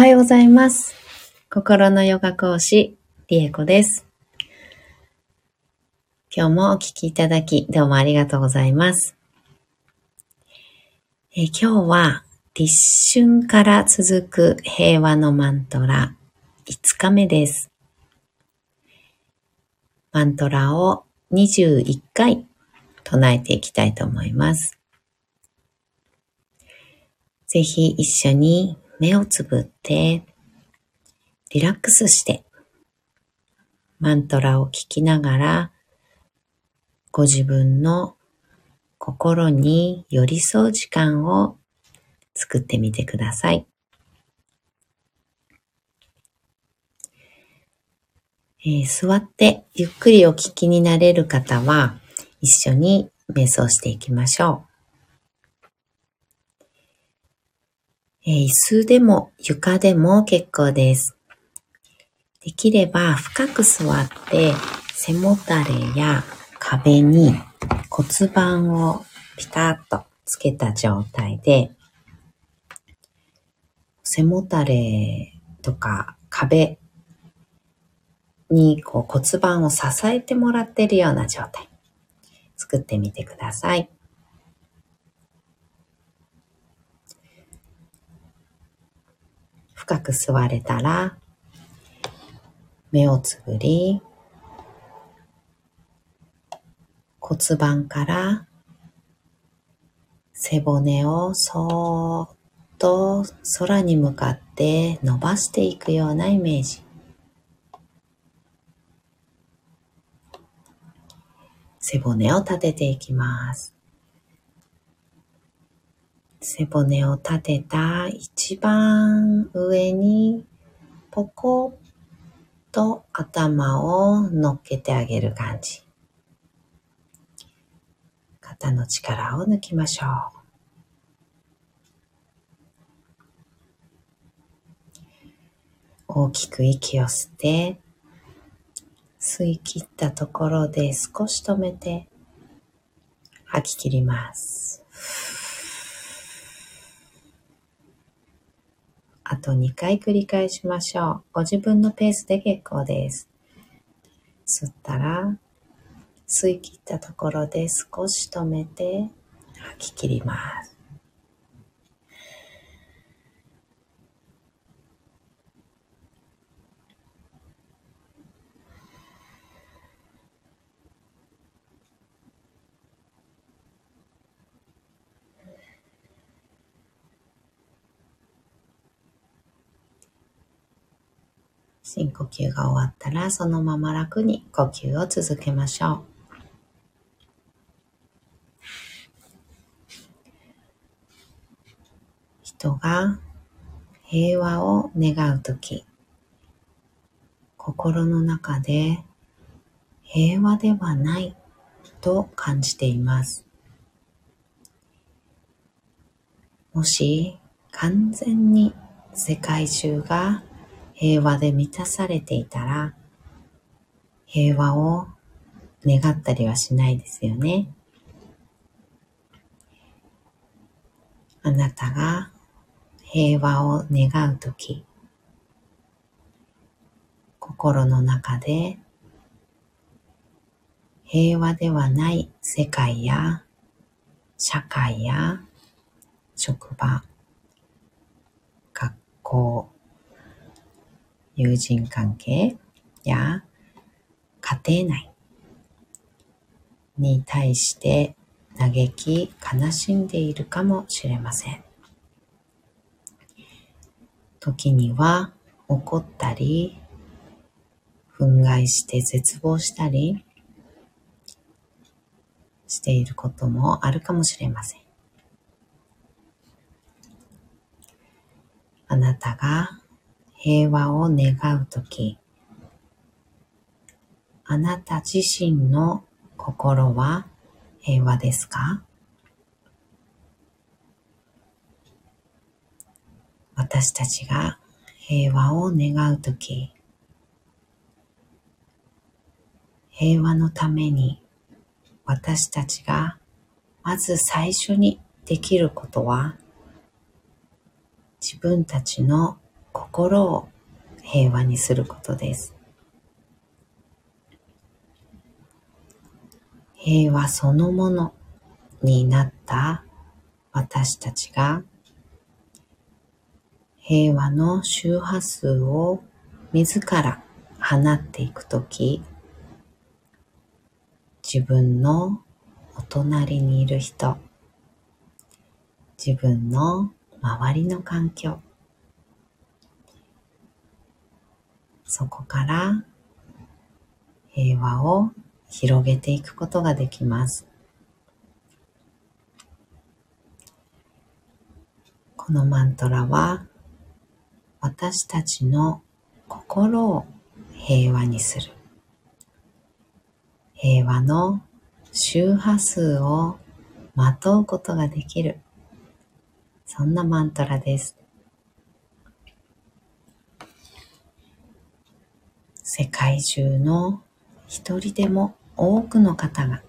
はようございます。心のヨガ講師、リエコです。今日もお聞きいただき、どうもありがとうございます。え今日は、立春から続く平和のマントラ、5日目です。マントラを21回唱えていきたいと思います。ぜひ一緒に目をつぶって、リラックスして、マントラを聞きながら、ご自分の心に寄り添う時間を作ってみてください。えー座ってゆっくりお聞きになれる方は、一緒に瞑想していきましょう。え椅子でも床でも結構です。できれば深く座って背もたれや壁に骨盤をピタッとつけた状態で、背もたれとか壁にこう骨盤を支えてもらっているような状態作ってみてください。深く座れたら目をつぶり骨盤から背骨をそーっと空に向かって伸ばしていくようなイメージ。背骨を立てていきます。背骨を立てた一番上にポコッと頭を乗っけてあげる感じ。肩の力を抜きましょう。大きく息を吸って、吸い切ったところで少し止めて吐き切ります。あと2回繰り返しましょう。ご自分のペースで結構です。吸ったら、吸い切ったところで少し止めて吐き切ります。深呼吸が終わったらそのまま楽に呼吸を続けましょう。人が平和を願うとき、心の中で平和ではないと感じています。もし完全に世界中が平和で満たされていたら、平和を願ったりはしないですよね。あなたが平和を願うとき、心の中で平和ではない世界や社会や職場、学校、友人関係や家庭内に対して嘆き悲しんでいるかもしれません。時には怒ったり、憤慨して絶望したりしていることもあるかもしれません。あなたが平和を願うとき、あなた自身の心は平和ですか？私たちが平和を願うとき、平和のために私たちがまず最初にできることは自分たちの心を平和にすることです。平和そのものになった私たちが平和の周波数を自ら放っていくとき自分のお隣にいる人自分の周りの環境そこから平和を広げていくことができます。このマントラは私たちの心を平和にする平和の周波数をまとうことができるそんなマントラです。世界中の一人でも多くの方が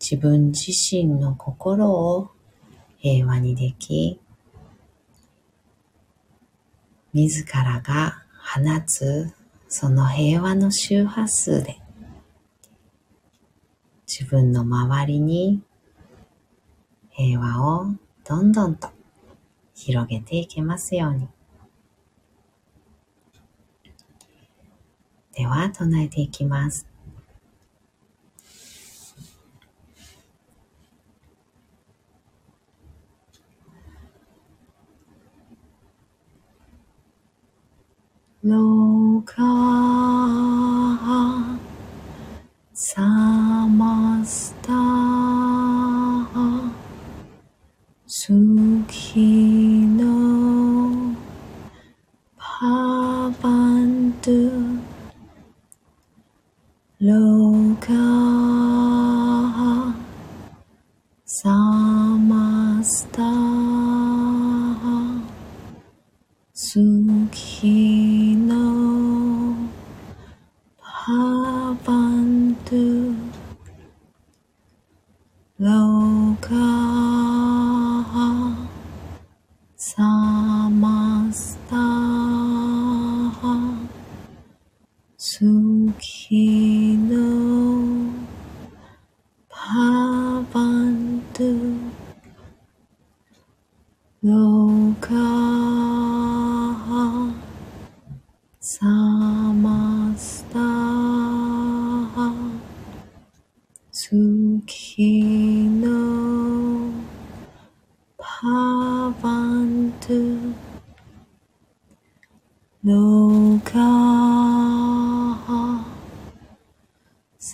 自分自身の心を平和にでき、自らが放つその平和の周波数で自分の周りに平和をどんどんと広げていけますように。では唱えていきます。ローカ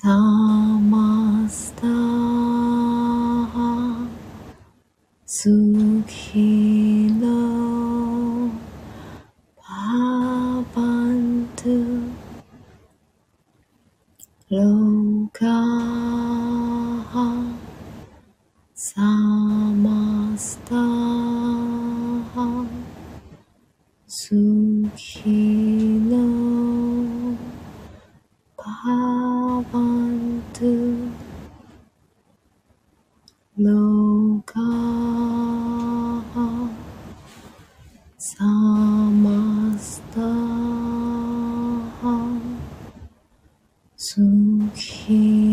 samasta, su. 아, 아. 속이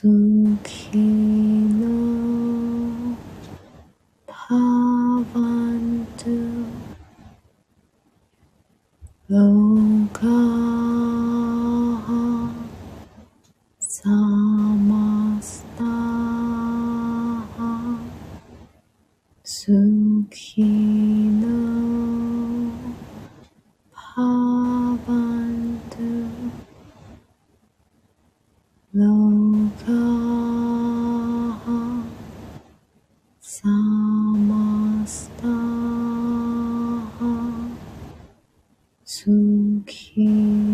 so. Okay.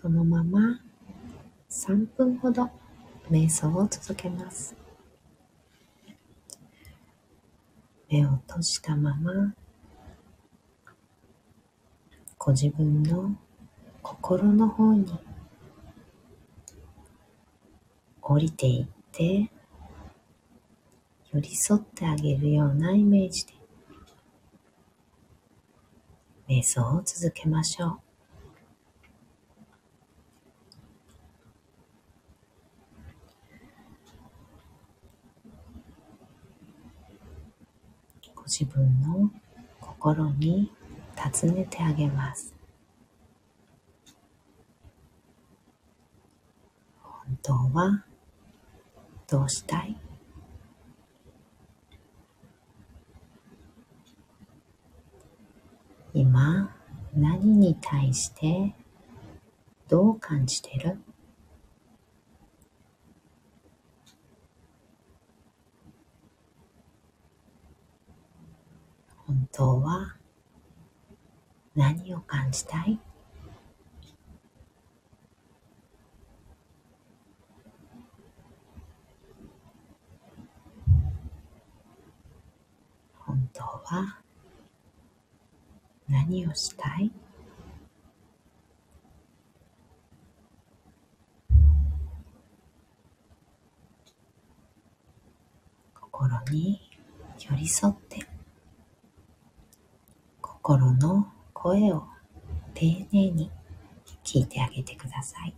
そのまま3分ほど瞑想を続けます。目を閉じたままご自分の心の方に降りていって寄り添ってあげるようなイメージで瞑想を続けましょう。自分の心に尋ねてあげます。本当はどうしたい？今何に対してどう感じてる本当は何を感じたい？本当は何をしたい？心に寄り添って。心の声を丁寧に聞いてあげてください。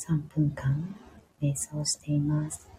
3分間瞑想しています。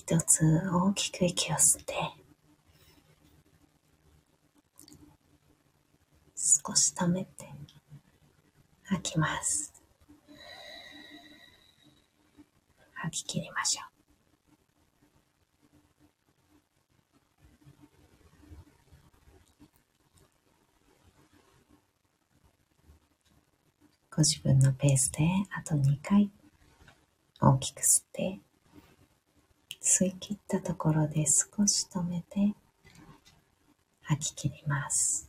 一つ大きく息を吸って、少し止めて吐きます。吐き切りましょう。ご自分のペースであと2回大きく吸って吸い切ったところで少し止めて吐き切ります。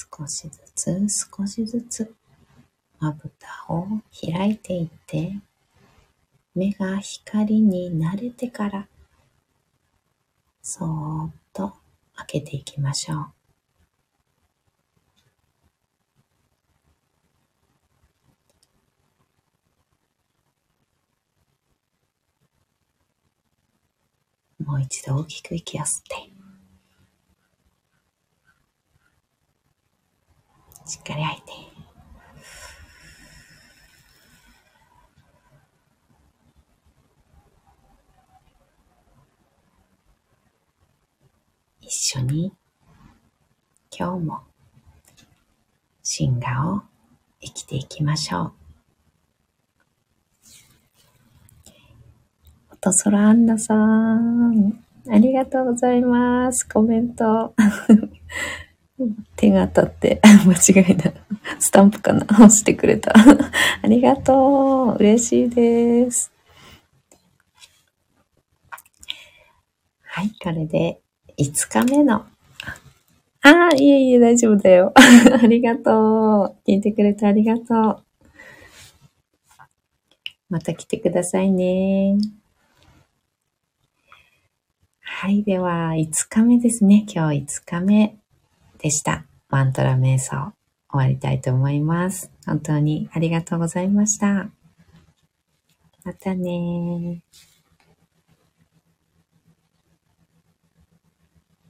少しずつ少しずつまぶたを開いていって目が光に慣れてからそーっと開けていきましょう。もう一度大きく息を吸って。っかり吐いて。一緒に今日も進化を生きていきましょう。音空アンナさん、ありがとうございます。コメント。手が当たって 間違いない。スタンプかな？押してくれた。ありがとう。嬉しいです。はい、これで5日目の。ああ、いえいえ、大丈夫だよ。ありがとう。聞いてくれてありがとう。また来てくださいね。はい、では5日目ですね。今日5日目でした。マントラ瞑想終わりたいと思います。本当にありがとうございました。またね